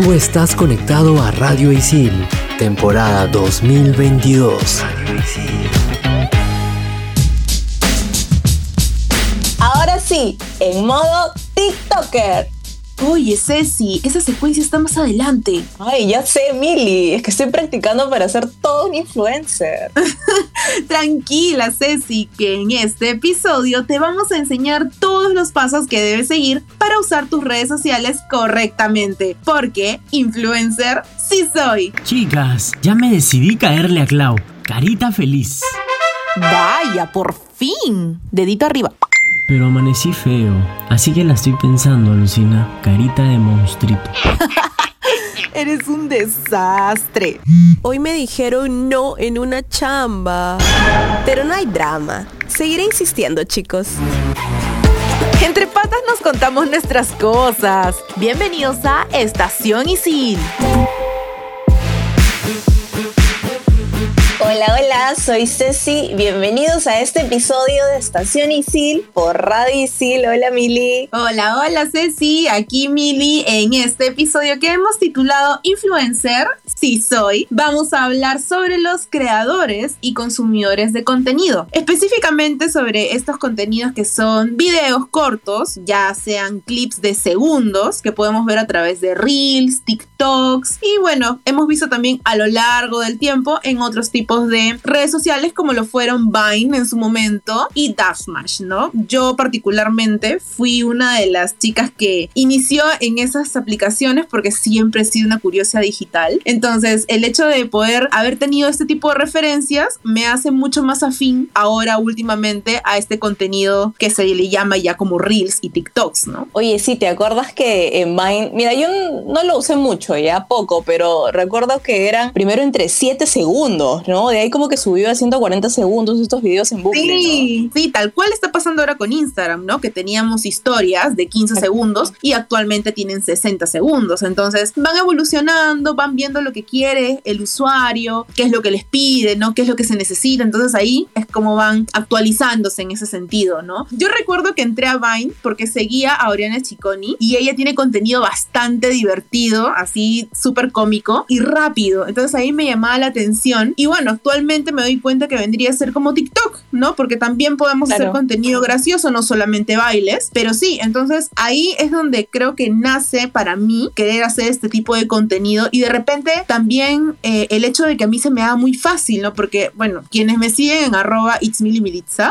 Tú estás conectado a Radio Isil, temporada 2022. Ahora sí, en modo TikToker. Oye, Ceci, esa secuencia está más adelante. Ay, ya sé, Mili. Es que estoy practicando para ser todo un influencer. Tranquila, Ceci, que en este episodio te vamos a enseñar todos los pasos que debes seguir para usar tus redes sociales correctamente. Porque influencer sí soy. Chicas, ya me decidí caerle a Clau. Carita feliz. Vaya, por fin. Dedito arriba. Pero amanecí feo, así que la estoy pensando, Lucina. Carita de monstruito. Eres un desastre. Hoy me dijeron no en una chamba. Pero no hay drama. Seguiré insistiendo, chicos. Entre patas nos contamos nuestras cosas. Bienvenidos a Estación Isil. Hola, hola, soy Ceci. Bienvenidos a este episodio de Estación Isil por Radio Isil. Hola, Mili. Hola, hola, Ceci. Aquí Mili en este episodio que hemos titulado Influencer. Sí soy. Vamos a hablar sobre los creadores y consumidores de contenido. Específicamente sobre estos contenidos que son videos cortos, ya sean clips de segundos que podemos ver a través de Reels, TikToks y bueno, hemos visto también a lo largo del tiempo en otros tipos de redes sociales como lo fueron Vine en su momento y Dashmash, ¿no? Yo particularmente fui una de las chicas que inició en esas aplicaciones porque siempre he sido una curiosa digital. Entonces, el hecho de poder haber tenido este tipo de referencias me hace mucho más afín ahora últimamente a este contenido que se le llama ya como Reels y TikToks, ¿no? Oye, sí, ¿te acuerdas que en Vine, mira, yo no lo usé mucho, ya poco, pero recuerdo que eran primero entre 7 segundos, ¿no? De ahí como que subió a 140 segundos estos videos en bucle. Sí, sí, tal cual está pasando ahora con Instagram, ¿no? Que teníamos historias de 15 segundos y actualmente tienen 60 segundos. Entonces van evolucionando, van viendo lo que quiere el usuario, qué es lo que les pide, ¿no? Qué es lo que se necesita. Entonces ahí es como van actualizándose en ese sentido, ¿no? Yo recuerdo que entré a Vine porque seguía a Oriana Chiconi y ella tiene contenido bastante divertido, así súper cómico y rápido. Entonces ahí me llamaba la atención. Y bueno, actualmente me doy cuenta que vendría a ser como TikTok, ¿no? Porque también podemos hacer contenido gracioso, no solamente bailes, pero sí, entonces ahí es donde creo que nace para mí querer hacer este tipo de contenido y de repente también eh, el hecho de que a mí se me haga muy fácil, ¿no? Porque, bueno, quienes me siguen en arroba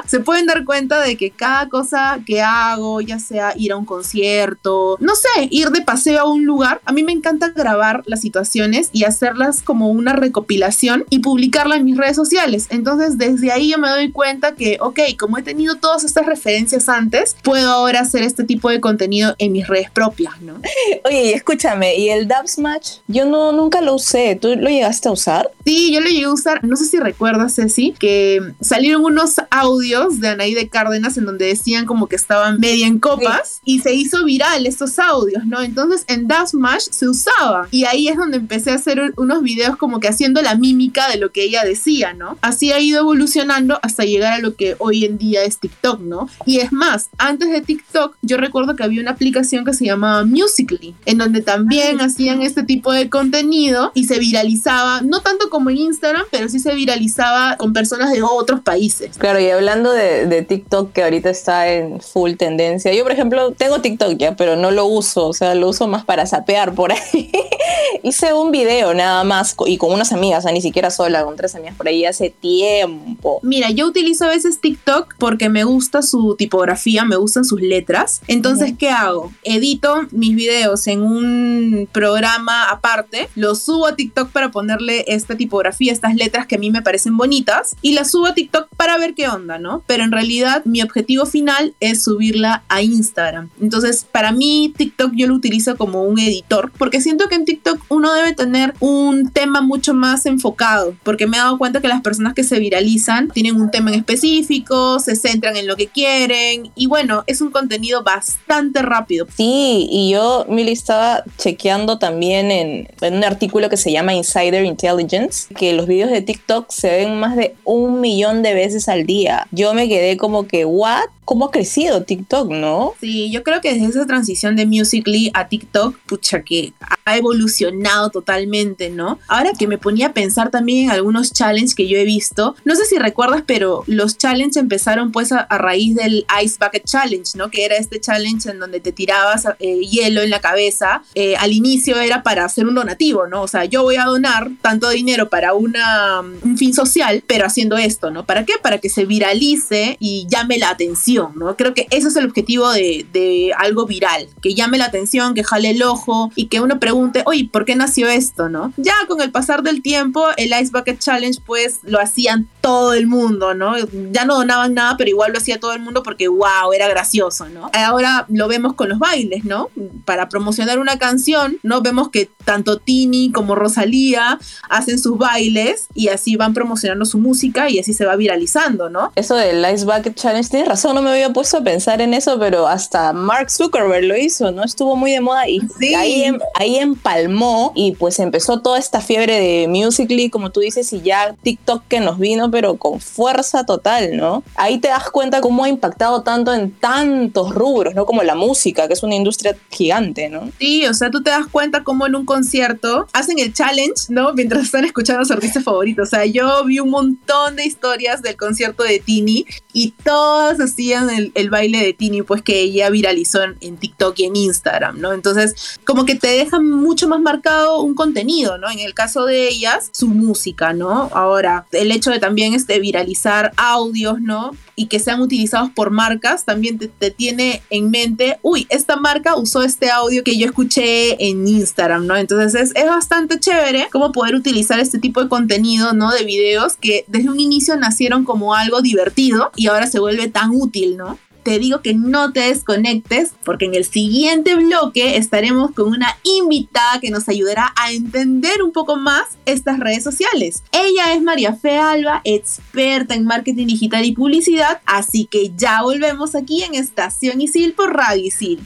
se pueden dar cuenta de que cada cosa que hago, ya sea ir a un concierto, no sé, ir de paseo a un lugar, a mí me encanta grabar las situaciones y hacerlas como una recopilación y publicarla en mis redes sociales. Entonces, desde ahí yo me doy cuenta que, ok, como he tenido todas estas referencias antes, puedo ahora hacer este tipo de contenido en mis redes propias, ¿no? Oye, escúchame, ¿y el Dubs Match? Yo no, nunca lo usé. ¿Tú lo llegaste a usar? Sí, yo lo llegué a usar. No sé si recuerdas, Ceci, que salieron unos audios de Anaí de Cárdenas en donde decían como que estaban media en copas y se hizo viral estos audios, ¿no? Entonces en Dubs Match se usaba y ahí es donde empecé a hacer unos videos como que haciendo la mímica de lo que ella decía, ¿no? Así ha ido evolucionando hasta llegar a lo que hoy en día es TikTok, ¿no? Y es más, antes de TikTok, yo recuerdo que había una aplicación que se llamaba Musically, en donde también hacían este tipo de contenido y se viralizaba, no tanto como en Instagram, pero sí se viralizaba con personas de otros países. Claro, y hablando de, de TikTok, que ahorita está en full tendencia, yo por ejemplo tengo TikTok ya, pero no lo uso, o sea, lo uso más para sapear por ahí. Hice un video nada más y con unas amigas, o sea, ni siquiera sola, con tres por ahí hace tiempo. Mira, yo utilizo a veces TikTok porque me gusta su tipografía, me gustan sus letras. Entonces, ¿qué hago? Edito mis videos en un programa aparte, los subo a TikTok para ponerle esta tipografía, estas letras que a mí me parecen bonitas, y las subo a TikTok para ver qué onda, ¿no? Pero en realidad mi objetivo final es subirla a Instagram. Entonces, para mí TikTok yo lo utilizo como un editor, porque siento que en TikTok uno debe tener un tema mucho más enfocado, porque me he dado cuenta que las personas que se viralizan tienen un tema en específico, se centran en lo que quieren y bueno, es un contenido bastante rápido. Sí, y yo, Mili, estaba chequeando también en, en un artículo que se llama Insider Intelligence, que los videos de TikTok se ven más de un millón de veces al día. Yo me quedé como que, ¿what? ¿Cómo ha crecido TikTok, no? Sí, yo creo que desde esa transición de Musical.ly a TikTok, pucha, que ha evolucionado totalmente, ¿no? Ahora que me ponía a pensar también en algunos challenges que yo he visto, no sé si recuerdas, pero los challenges empezaron pues a, raíz del Ice Bucket Challenge, ¿no? Que era este challenge en donde te tirabas eh, hielo en la cabeza. Eh, al inicio era para hacer un donativo, ¿no? O sea, yo voy a donar tanto dinero para una, un fin social, pero haciendo esto, ¿no? ¿Para qué? Para que se viralice y llame la atención ¿no? Creo que ese es el objetivo de, de, algo viral, que llame la atención, que jale el ojo y que uno pregunte, oye, ¿por qué nació esto, no? Ya con el pasar del tiempo, el Ice Bucket Challenge, pues lo hacían todo el mundo, ¿no? Ya no donaban nada, pero igual lo hacía todo el mundo porque, wow, era gracioso, ¿no? Ahora lo vemos con los bailes, ¿no? Para promocionar una canción, ¿no? Vemos que tanto Tini como Rosalía hacen sus bailes y así van promocionando su música y así se va viralizando, ¿no? Eso del Ice Bucket Challenge, tienes razón, no me había puesto a pensar en eso, pero hasta Mark Zuckerberg lo hizo, ¿no? Estuvo muy de moda y ahí, em, ahí empalmó y pues empezó toda esta fiebre de Musical.ly, como tú dices, y ya TikTok que nos vino, pero con fuerza total, ¿no? Ahí te das cuenta cómo ha impactado tanto en tantos rubros, ¿no? Como la música, que es una industria gigante, ¿no? Sí, o sea, tú te das cuenta cómo en un concierto hacen el challenge, ¿no? Mientras están escuchando a sus artistas favoritos. O sea, yo vi un montón de historias del concierto de Tini y todas así el, baile de Tini, pues que ella viralizó en, TikTok y en Instagram, ¿no? Entonces, como que te dejan mucho más marcado un contenido, ¿no? En el caso de ellas, su música, ¿no? Ahora, el hecho de también este, viralizar audios, ¿no? Y que sean utilizados por marcas, también te, te tiene en mente, uy, esta marca usó este audio que yo escuché en Instagram, ¿no? Entonces es, es bastante chévere cómo poder utilizar este tipo de contenido, ¿no? De videos que desde un inicio nacieron como algo divertido y ahora se vuelve tan útil ¿no? Te digo que no te desconectes porque en el siguiente bloque estaremos con una invitada que nos ayudará a entender un poco más estas redes sociales. Ella es María Fe Alba, experta en marketing digital y publicidad, así que ya volvemos aquí en Estación Isil por Radio Isil.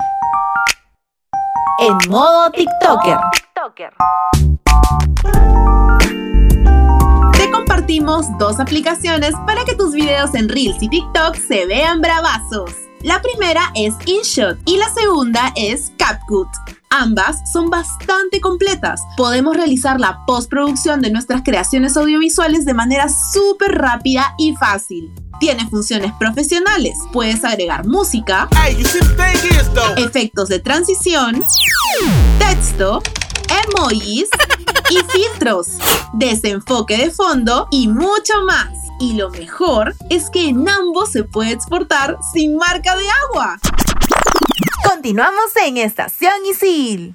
En modo TikToker. TikToker compartimos dos aplicaciones para que tus videos en Reels y TikTok se vean bravazos. La primera es InShot y la segunda es CapCut. Ambas son bastante completas. Podemos realizar la postproducción de nuestras creaciones audiovisuales de manera súper rápida y fácil. Tiene funciones profesionales. Puedes agregar música, efectos de transición, texto, emojis y filtros, desenfoque de fondo y mucho más. Y lo mejor es que en ambos se puede exportar sin marca de agua. Continuamos en Estación Isil.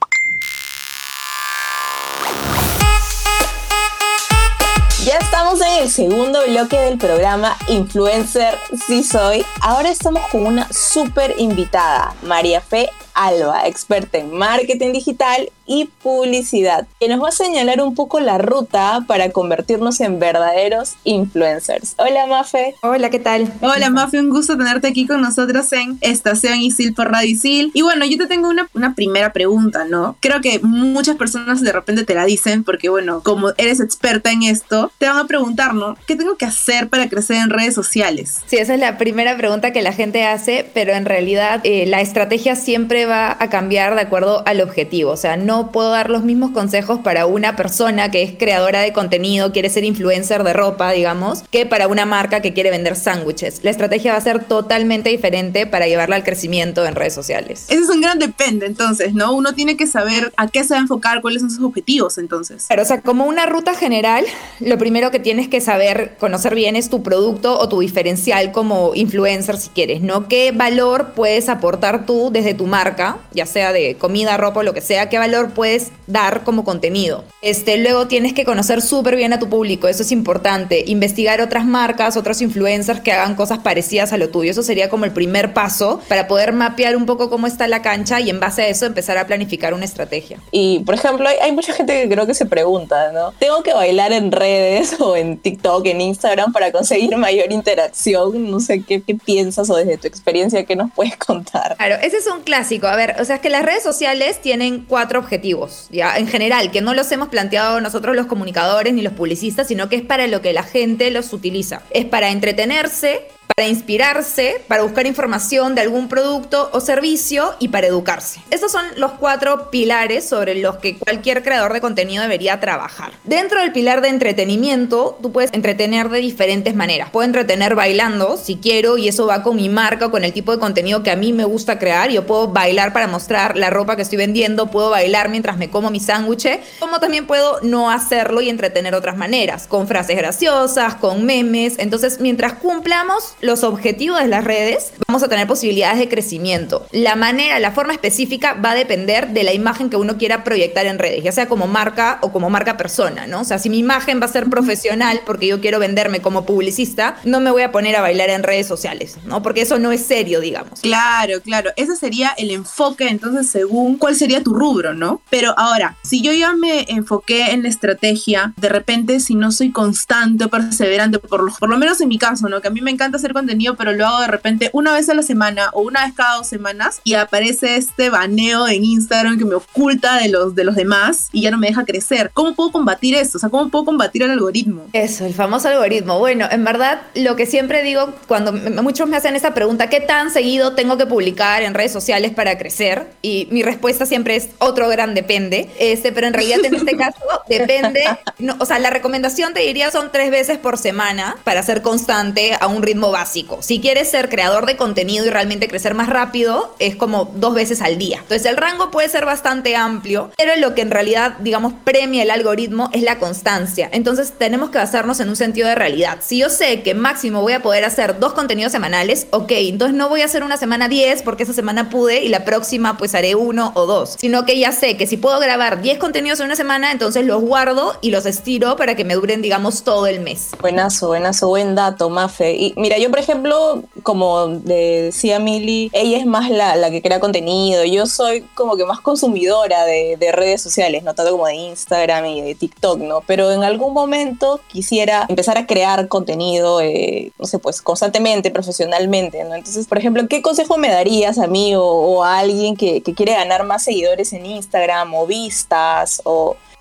Ya estamos en el segundo bloque del programa Influencer Sí Soy. Ahora estamos con una súper invitada, María Fe Alba, experta en marketing digital y publicidad, que nos va a señalar un poco la ruta para convertirnos en verdaderos influencers. Hola Mafe. Hola, ¿qué tal? Hola Mafe, un gusto tenerte aquí con nosotros en Estación Isil por Radio Isil. Y bueno, yo te tengo una, una primera pregunta, ¿no? Creo que muchas personas de repente te la dicen porque, bueno, como eres experta en esto, te van a preguntar, ¿no? ¿Qué tengo que hacer para crecer en redes sociales? Sí, esa es la primera pregunta que la gente hace, pero en realidad eh, la estrategia siempre va a cambiar de acuerdo al objetivo. O sea, no puedo dar los mismos consejos para una persona que es creadora de contenido, quiere ser influencer de ropa, digamos, que para una marca que quiere vender sándwiches. La estrategia va a ser totalmente diferente para llevarla al crecimiento en redes sociales. Ese es un gran depende, entonces, ¿no? Uno tiene que saber a qué se va a enfocar, cuáles son sus objetivos, entonces. Pero, o sea, como una ruta general, lo primero que tienes que saber, conocer bien es tu producto o tu diferencial como influencer, si quieres, ¿no? ¿Qué valor puedes aportar tú desde tu marca? Marca, ya sea de comida, ropa o lo que sea, qué valor puedes dar como contenido. Este, luego tienes que conocer súper bien a tu público, eso es importante. Investigar otras marcas, otros influencers que hagan cosas parecidas a lo tuyo. Eso sería como el primer paso para poder mapear un poco cómo está la cancha y en base a eso empezar a planificar una estrategia. Y, por ejemplo, hay, hay mucha gente que creo que se pregunta, ¿no? ¿Tengo que bailar en redes o en TikTok, en Instagram para conseguir mayor interacción? No sé qué, qué piensas o desde tu experiencia, ¿qué nos puedes contar? Claro, ese es un clásico. A ver, o sea, es que las redes sociales tienen cuatro objetivos, ya, en general, que no los hemos planteado nosotros los comunicadores ni los publicistas, sino que es para lo que la gente los utiliza. Es para entretenerse, para inspirarse, para buscar información de algún producto o servicio y para educarse. Estos son los cuatro pilares sobre los que cualquier creador de contenido debería trabajar. Dentro del pilar de entretenimiento, tú puedes entretener de diferentes maneras. Puedo entretener bailando si quiero y eso va con mi marca con el tipo de contenido que a mí me gusta crear. Yo puedo bailar para mostrar la ropa que estoy vendiendo, puedo bailar mientras me como mi sándwich, como también puedo no hacerlo y entretener otras maneras, con frases graciosas, con memes. Entonces, mientras cumplamos los objetivos de las redes, vamos a tener posibilidades de crecimiento. La manera, la forma específica va a depender de la imagen que uno quiera proyectar en redes, ya sea como marca o como marca persona, ¿no? O sea, si mi imagen va a ser profesional porque yo quiero venderme como publicista, no me voy a poner a bailar en redes sociales, ¿no? Porque eso no es serio, digamos. Claro, claro. Ese sería el enfoque, entonces, según cuál sería tu rubro, ¿no? Pero ahora, si yo ya me enfoqué en la estrategia, de repente, si no soy constante o perseverante, por lo, por lo menos en mi caso, ¿no? Que a mí me encanta hacer contenido, pero lo hago de repente una vez a la semana o una vez cada dos semanas y aparece este baneo en Instagram que me oculta de los, de los demás y ya no me deja crecer. ¿Cómo puedo combatir esto? O sea, ¿cómo puedo combatir el algoritmo? Eso, el famoso algoritmo. Bueno, en verdad, lo que siempre digo cuando muchos me hacen esa pregunta, ¿qué tan seguido tengo que publicar en redes sociales para crecer? Y mi respuesta siempre es otro gran depende. Este, pero en realidad en este caso depende, no, o sea, la recomendación te diría son tres veces por semana para ser constante a un ritmo básico. Si quieres ser creador de contenido y realmente crecer más rápido, es como dos veces al día. Entonces el rango puede ser bastante amplio, pero lo que en realidad, digamos, premia el algoritmo es la constancia. Entonces tenemos que basarnos en un sentido de realidad. Si yo sé que máximo voy a poder hacer dos contenidos semanales, ok, entonces no voy a hacer una semana 10 porque esa semana pude y la próxima pues haré uno o dos, sino que ya sé que si puedo grabar 10 contenidos en una semana, entonces los guardo y los estiro para que me duren, digamos, todo el mes. Buenazo, buenazo, buen dato, Mafe. Y mira, yo por ejemplo, como de- decía Mili, ella es más la, la que crea contenido. Yo soy como que más consumidora de, de redes sociales, no tanto como de Instagram y de TikTok, ¿no? Pero en algún momento quisiera empezar a crear contenido, eh, no sé, pues constantemente, profesionalmente, ¿no? Entonces, por ejemplo, ¿qué consejo me darías a mí o, a alguien que, quiere ganar más seguidores en Instagram o vistas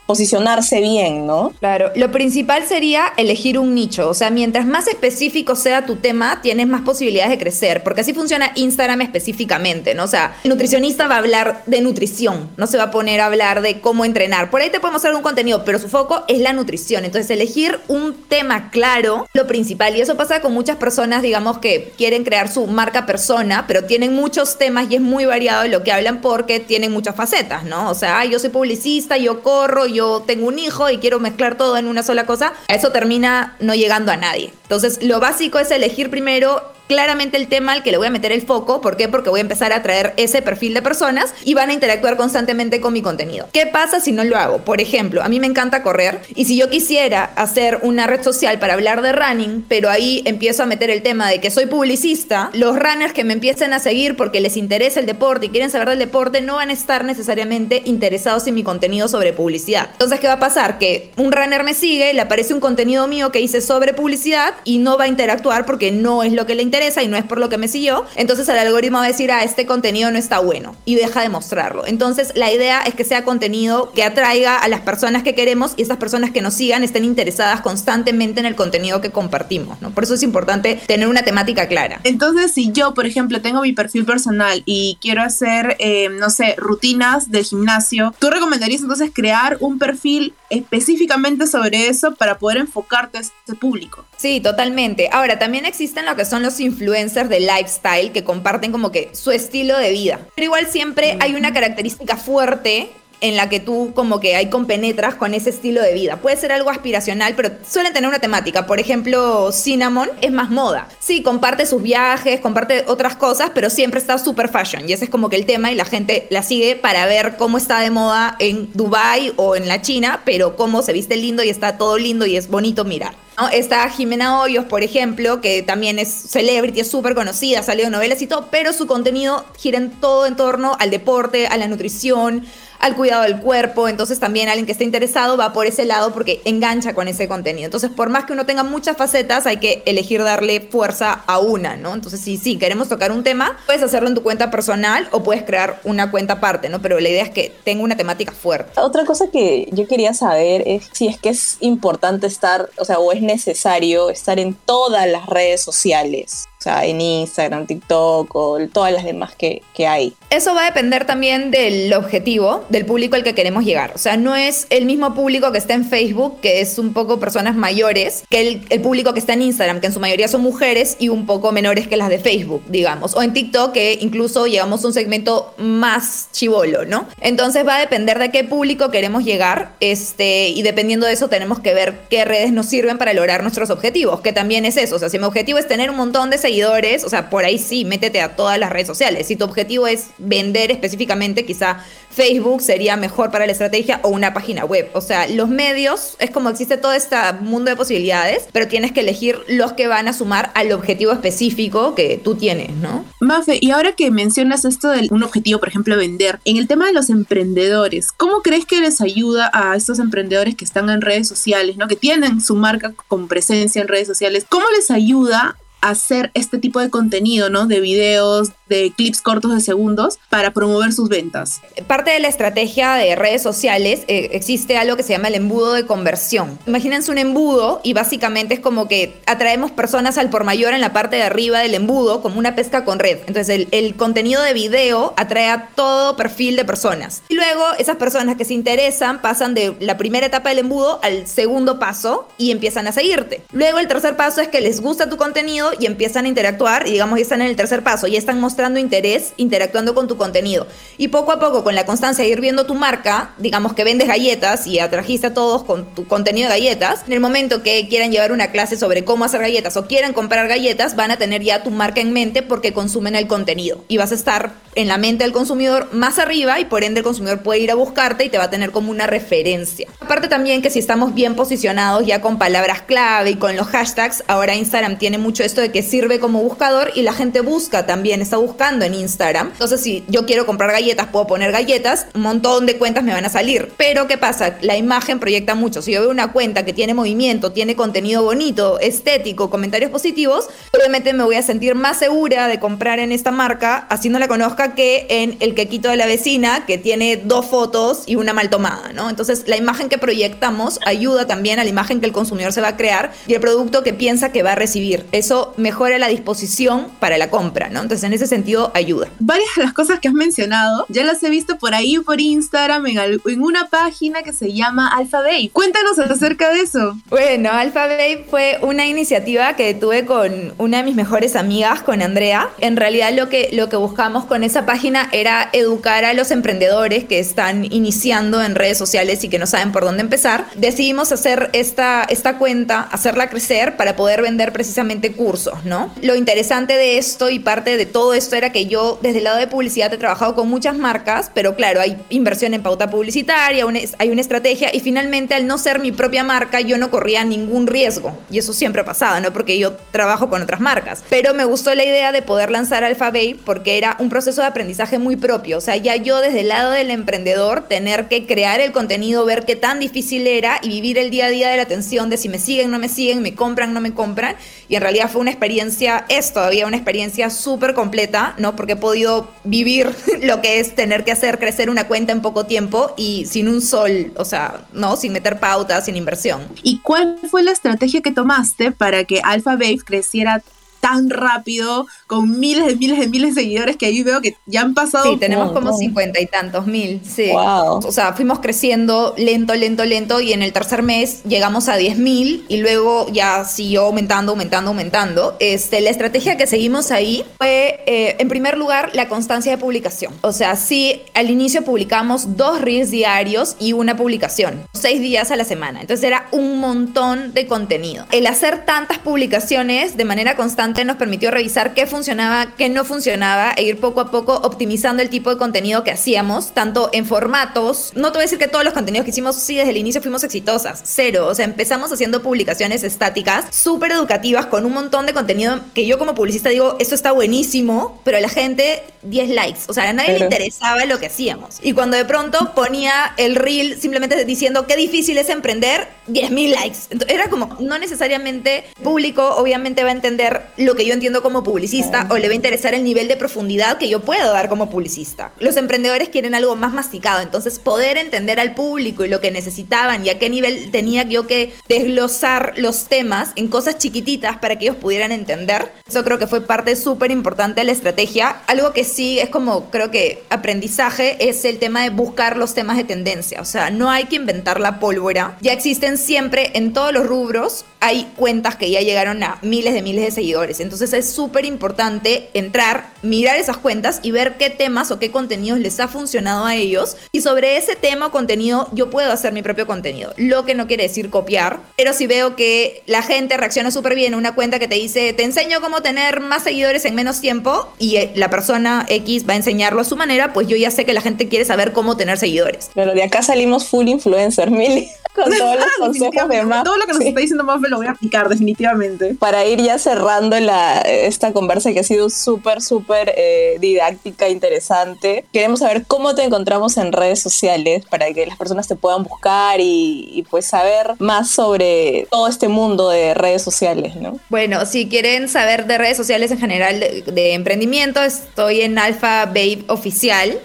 posicionarse bien, ¿no? Claro, lo principal sería elegir un nicho, o sea, mientras más específico sea tu tema, tienes más posibilidades de crecer, porque así funciona Instagram específicamente, ¿no? O sea, el nutricionista va a hablar de nutrición, no se va a poner a hablar de cómo entrenar. Por ahí te podemos hacer un contenido, pero su foco es la nutrición. Entonces, elegir un tema claro, lo principal, y eso pasa con muchas personas, digamos, que quieren crear su marca persona, pero tienen muchos temas y es muy variado lo que hablan porque tienen muchas facetas, ¿no? O sea, "Ay, yo soy publicista, yo corro, yo tengo un hijo y quiero mezclar todo en una sola cosa, eso termina no llegando a nadie. Entonces, lo básico es elegir primero claramente el tema al que le voy a meter el foco. ¿Por qué? Porque voy a empezar a atraer ese perfil de personas y van a interactuar constantemente con mi contenido. ¿Qué pasa si no lo hago? Por ejemplo, a mí me encanta correr y si yo quisiera hacer una red social para hablar de running, pero ahí empiezo a meter el tema de que soy publicista, los runners que me empiecen a seguir porque les interesa el deporte y quieren saber del deporte no van a estar necesariamente interesados en mi contenido sobre publicidad. Entonces, ¿qué va a pasar? Que un runner me sigue, le aparece un contenido mío que hice sobre publicidad y no va a interactuar porque no es lo que le interesa y no es por lo que me siguió, entonces el algoritmo va a decir, ah, este contenido no está bueno y deja de mostrarlo. Entonces la idea es que sea contenido que atraiga a las personas que queremos y esas personas que nos sigan estén interesadas constantemente en el contenido que compartimos, ¿no? Por eso es importante tener una temática clara. Entonces, si yo, por ejemplo, tengo mi perfil personal y quiero hacer, eh, no sé, rutinas del gimnasio, ¿tú recomendarías entonces crear un perfil específicamente sobre eso para poder enfocarte a ese público? Sí, totalmente. Ahora, también existen lo que son los influencers de lifestyle que comparten como que su estilo de vida. Pero igual siempre hay una característica fuerte en la que tú como que hay compenetras con ese estilo de vida. Puede ser algo aspiracional, pero suelen tener una temática. Por ejemplo, Cinnamon es más moda. Sí, comparte sus viajes, comparte otras cosas, pero siempre está super fashion. Y ese es como que el tema y la gente la sigue para ver cómo está de moda en Dubai o en la China, pero cómo se viste lindo y está todo lindo y es bonito mirar. Está Jimena Hoyos, por ejemplo, que también es celebrity, es súper conocida, salió en novelas y todo, pero su contenido gira en todo en torno al deporte, a la nutrición, al cuidado del cuerpo. Entonces también alguien que esté interesado va por ese lado porque engancha con ese contenido. Entonces, por más que uno tenga muchas facetas, hay que elegir darle fuerza a una, ¿no? Entonces, si sí, queremos tocar un tema, puedes hacerlo en tu cuenta personal o puedes crear una cuenta aparte, ¿no? Pero la idea es que tenga una temática fuerte. Otra cosa que yo quería saber es si es que es importante estar, o sea, o es necesario estar en todas las redes sociales sea, en Instagram, TikTok o todas las demás que, que, hay. Eso va a depender también del objetivo, del público al que queremos llegar. O sea, no es el mismo público que está en Facebook, que es un poco personas mayores, que el, el público que está en Instagram, que en su mayoría son mujeres y un poco menores que las de Facebook, digamos. O en TikTok, que incluso llegamos a un segmento más chivolo, ¿no? Entonces va a depender de qué público queremos llegar, este, y dependiendo de eso tenemos que ver qué redes nos sirven para lograr nuestros objetivos, que también es eso. O sea, si mi objetivo es tener un montón de seguidores, o sea, por ahí sí, métete a todas las redes sociales. Si tu objetivo es vender específicamente, quizá Facebook sería mejor para la estrategia o una página web. O sea, los medios es como existe todo este mundo de posibilidades, pero tienes que elegir los que van a sumar al objetivo específico que tú tienes, ¿no? Mafe, y ahora que mencionas esto de un objetivo, por ejemplo, vender, en el tema de los emprendedores, ¿cómo crees que les ayuda a estos emprendedores que están en redes sociales, ¿no? que tienen su marca con presencia en redes sociales? ¿Cómo les ayuda hacer este tipo de contenido, ¿no? De videos, de clips cortos de segundos para promover sus ventas. Parte de la estrategia de redes sociales eh, existe algo que se llama el embudo de conversión. Imagínense un embudo y básicamente es como que atraemos personas al por mayor en la parte de arriba del embudo como una pesca con red. Entonces el, el contenido de video atrae a todo perfil de personas. Y luego esas personas que se interesan pasan de la primera etapa del embudo al segundo paso y empiezan a seguirte. Luego el tercer paso es que les gusta tu contenido y empiezan a interactuar y digamos están en el tercer paso, ya están mostrando interés, interactuando con tu contenido. Y poco a poco, con la constancia de ir viendo tu marca, digamos que vendes galletas y atrajiste a todos con tu contenido de galletas, en el momento que quieran llevar una clase sobre cómo hacer galletas o quieran comprar galletas, van a tener ya tu marca en mente porque consumen el contenido. Y vas a estar en la mente del consumidor más arriba y por ende el consumidor puede ir a buscarte y te va a tener como una referencia. Aparte también que si estamos bien posicionados ya con palabras clave y con los hashtags, ahora Instagram tiene mucho esto de que sirve como buscador y la gente busca también, está buscando en Instagram. Entonces si yo quiero comprar galletas, puedo poner galletas, un montón de cuentas me van a salir. Pero ¿qué pasa? La imagen proyecta mucho. Si yo veo una cuenta que tiene movimiento, tiene contenido bonito, estético, comentarios positivos, obviamente me voy a sentir más segura de comprar en esta marca, así no la conozca que en el quequito de la vecina, que tiene dos fotos y una mal tomada, ¿no? Entonces, la imagen que proyectamos ayuda también a la imagen que el consumidor se va a crear y el producto que piensa que va a recibir. Eso mejora la disposición para la compra, ¿no? Entonces, en ese sentido, ayuda. Varias de las cosas que has mencionado ya las he visto por ahí, por Instagram, en, en una página que se llama Alphabay. Cuéntanos acerca de eso. Bueno, Alphabay fue una iniciativa que tuve con una de mis mejores amigas, con Andrea. En realidad, lo que, lo que buscamos con esa esa página era educar a los emprendedores que están iniciando en redes sociales y que no saben por dónde empezar. Decidimos hacer esta, esta cuenta, hacerla crecer para poder vender precisamente cursos, ¿no? Lo interesante de esto y parte de todo esto era que yo desde el lado de publicidad he trabajado con muchas marcas, pero claro, hay inversión en pauta publicitaria, hay una estrategia y finalmente al no ser mi propia marca yo no corría ningún riesgo y eso siempre ha pasado, ¿no? Porque yo trabajo con otras marcas, pero me gustó la idea de poder lanzar Alphabay porque era un proceso aprendizaje muy propio. O sea, ya yo desde el lado del emprendedor, tener que crear el contenido, ver qué tan difícil era y vivir el día a día de la atención de si me siguen, no me siguen, me compran, no me compran. Y en realidad fue una experiencia, es todavía una experiencia súper completa, ¿no? Porque he podido vivir lo que es tener que hacer crecer una cuenta en poco tiempo y sin un sol, o sea, ¿no? Sin meter pautas, sin inversión. ¿Y cuál fue la estrategia que tomaste para que Alpha Babe creciera tan rápido, con miles de miles de miles de seguidores que ahí veo que ya han pasado. Sí, tenemos como cincuenta y tantos mil, sí. Wow. O sea, fuimos creciendo lento, lento, lento y en el tercer mes llegamos a 10 mil y luego ya siguió aumentando, aumentando, aumentando. Este, la estrategia que seguimos ahí fue, eh, en primer lugar, la constancia de publicación. O sea, sí, al inicio publicamos dos reels diarios y una publicación, seis días a la semana. Entonces era un montón de contenido. El hacer tantas publicaciones de manera constante nos permitió revisar qué funcionaba, qué no funcionaba e ir poco a poco optimizando el tipo de contenido que hacíamos, tanto en formatos. No te voy a decir que todos los contenidos que hicimos, sí, desde el inicio fuimos exitosas, cero. O sea, empezamos haciendo publicaciones estáticas, súper educativas, con un montón de contenido que yo como publicista digo, esto está buenísimo, pero a la gente 10 likes. O sea, a nadie le interesaba lo que hacíamos. Y cuando de pronto ponía el reel simplemente diciendo qué difícil es emprender, 10 mil likes. Entonces, era como, no necesariamente público, obviamente va a entender lo que yo entiendo como publicista o le va a interesar el nivel de profundidad que yo puedo dar como publicista. Los emprendedores quieren algo más masticado, entonces poder entender al público y lo que necesitaban y a qué nivel tenía yo que desglosar los temas en cosas chiquititas para que ellos pudieran entender. Eso creo que fue parte súper importante de la estrategia. Algo que sí es como, creo que aprendizaje es el tema de buscar los temas de tendencia. O sea, no hay que inventar la pólvora. Ya existen siempre en todos los rubros. Hay cuentas que ya llegaron a miles de miles de seguidores. Entonces es súper importante entrar, mirar esas cuentas y ver qué temas o qué contenidos les ha funcionado a ellos. Y sobre ese tema o contenido yo puedo hacer mi propio contenido. Lo que no quiere decir copiar. Pero si veo que la gente reacciona súper bien a una cuenta que te dice, te enseño cómo tener más seguidores en menos tiempo y eh, la persona X va a enseñarlo a su manera, pues yo ya sé que la gente quiere saber cómo tener seguidores. Pero de acá salimos full influencer, Mili, con todos los consejos de. Todo lo que nos está diciendo Mafe lo voy a aplicar definitivamente. Para ir ya cerrando la, esta conversa que ha sido súper, súper eh, didáctica, interesante, queremos saber cómo te encontramos en redes sociales para que las personas te puedan buscar y, y, pues saber más sobre todo este mundo de redes sociales, ¿no? Bueno, si quieren saber de redes sociales en general de, de emprendimiento, estoy en Alpha Babe Oficial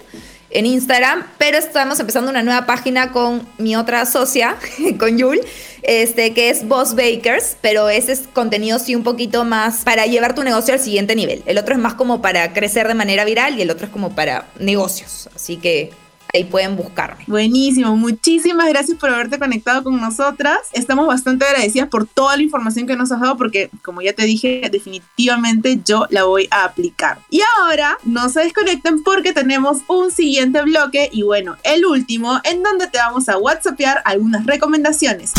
en Instagram, pero estamos empezando una nueva página con mi otra socia, con Yul, este, que es Boss Bakers, pero ese es contenido sí un poquito más para llevar tu negocio al siguiente nivel. El otro es más como para crecer de manera viral y el otro es como para negocios. Así que ahí pueden buscarme. Buenísimo, muchísimas gracias por haberte conectado con nosotras. Estamos bastante agradecidas por toda la información que nos has dado porque, como ya te dije, definitivamente yo la voy a aplicar. Y ahora no se desconecten porque tenemos un siguiente bloque y bueno, el último en donde te vamos a whatsappear algunas recomendaciones.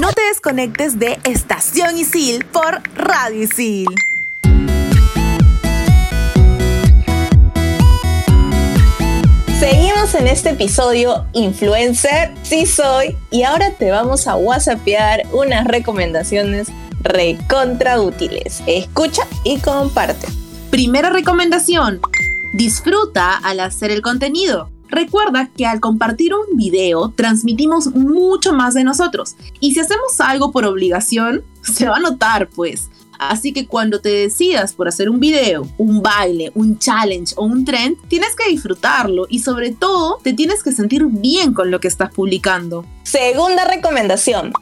No te desconectes de Estación Isil por Radio Isil. Seguimos en este episodio Influencer, sí soy, y ahora te vamos a whatsappear unas recomendaciones recontra útiles. Escucha y comparte. Primera recomendación, disfruta al hacer el contenido. Recuerda que al compartir un video transmitimos mucho más de nosotros y si hacemos algo por obligación, se va a notar pues. Así que cuando te decidas por hacer un video, un baile, un challenge o un trend, tienes que disfrutarlo y sobre todo te tienes que sentir bien con lo que estás publicando. Segunda recomendación,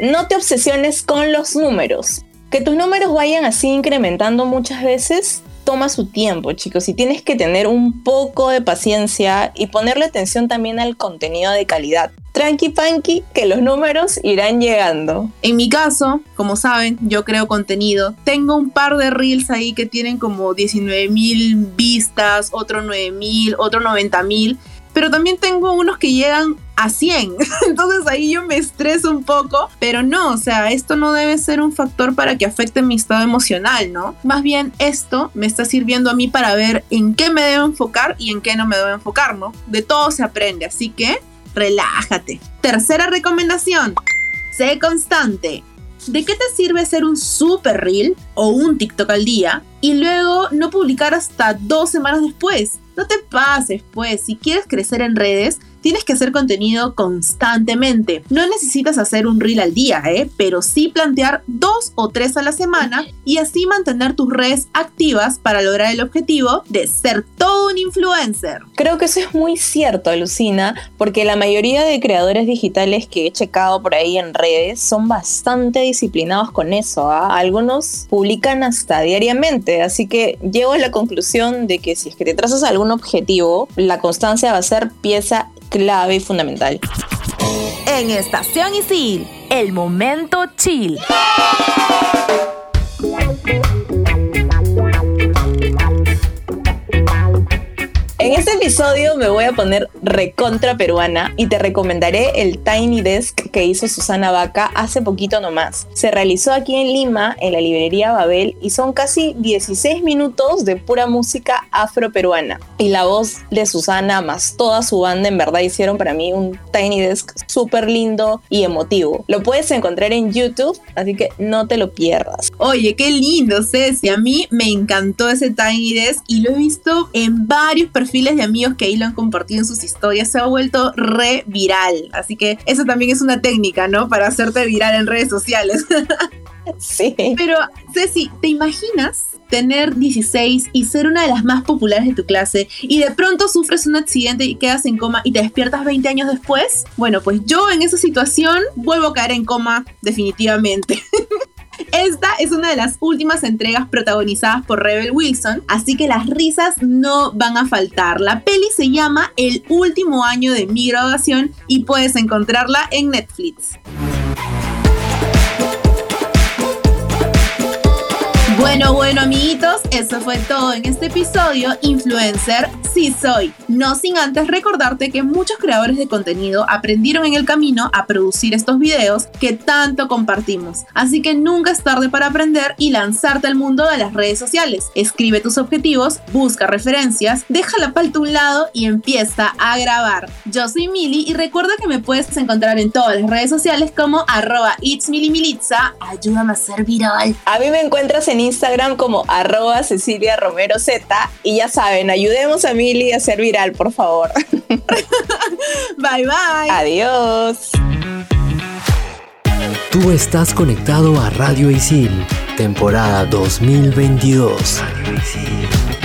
no te obsesiones con los números. Que tus números vayan así incrementando muchas veces toma su tiempo, chicos, y tienes que tener un poco de paciencia y ponerle atención también al contenido de calidad. Tranqui panqui, que los números irán llegando. En mi caso, como saben, yo creo contenido. Tengo un par de reels ahí que tienen como 19 mil vistas, otro 9 mil, otro 90 mil. Pero también tengo unos que llegan a 100. Entonces ahí yo me estreso un poco. Pero no, o sea, esto no debe ser un factor para que afecte mi estado emocional, ¿no? Más bien esto me está sirviendo a mí para ver en qué me debo enfocar y en qué no me debo enfocar, ¿no? De todo se aprende, así que relájate. Tercera recomendación, sé constante. ¿De qué te sirve hacer un super reel o un TikTok al día y luego no publicar hasta dos semanas después? No te pases, pues, si quieres crecer en redes, tienes que hacer contenido constantemente. No necesitas hacer un reel al día, ¿eh? pero sí plantear dos o tres a la semana y así mantener tus redes activas para lograr el objetivo de ser todo un influencer. Creo que eso es muy cierto, Alucina, porque la mayoría de creadores digitales que he checado por ahí en redes son bastante disciplinados con eso. ¿ah? Algunos publican hasta diariamente, así que llego a la conclusión de que si es que te trazas algún objetivo, la constancia va a ser pieza clave y fundamental. En Estación Isil, el momento chill. En este episodio me voy a poner recontra peruana y te recomendaré el Tiny Desk que hizo Susana Vaca hace poquito nomás. Se realizó aquí en Lima, en la librería Babel, y son casi 16 minutos de pura música afroperuana. Y la voz de Susana más toda su banda en verdad hicieron para mí un Tiny Desk súper lindo y emotivo. Lo puedes encontrar en YouTube, así que no te lo pierdas. Oye, qué lindo, Ceci. A mí me encantó ese Tiny Desk y lo he visto en varios perfiles de amigos que ahí lo han compartido en sus historias, se ha vuelto re viral. Así que eso también es una técnica, ¿no? Para hacerte viral en redes sociales. sí. Pero, Ceci, ¿te imaginas tener 16 y ser una de las más populares de tu clase y de pronto sufres un accidente y quedas en coma y te despiertas 20 años después? Bueno, pues yo en esa situación vuelvo a caer en coma definitivamente. Esta es una de las últimas entregas protagonizadas por Rebel Wilson, así que las risas no van a faltar. La peli se llama El último año de mi graduación y puedes encontrarla en Netflix. Bueno, bueno, amiguitos, eso fue todo en este episodio. Influencer, sí soy. No sin antes recordarte que muchos creadores de contenido aprendieron en el camino a producir estos videos que tanto compartimos. Así que nunca es tarde para aprender y lanzarte al mundo de las redes sociales. Escribe tus objetivos, busca referencias, deja la palta a un lado y empieza a grabar. Yo soy Mili y recuerda que me puedes encontrar en todas las redes sociales como arroba itsmilimilitza. Ayúdame a ser viral. A mí me encuentras en Instagram como arroba Cecilia Romero Z. Y ya saben, ayudemos a Mili a ser viral, por favor. bye bye. Adiós. Tú estás conectado a Radio Isil, temporada 2022. Radio Isil.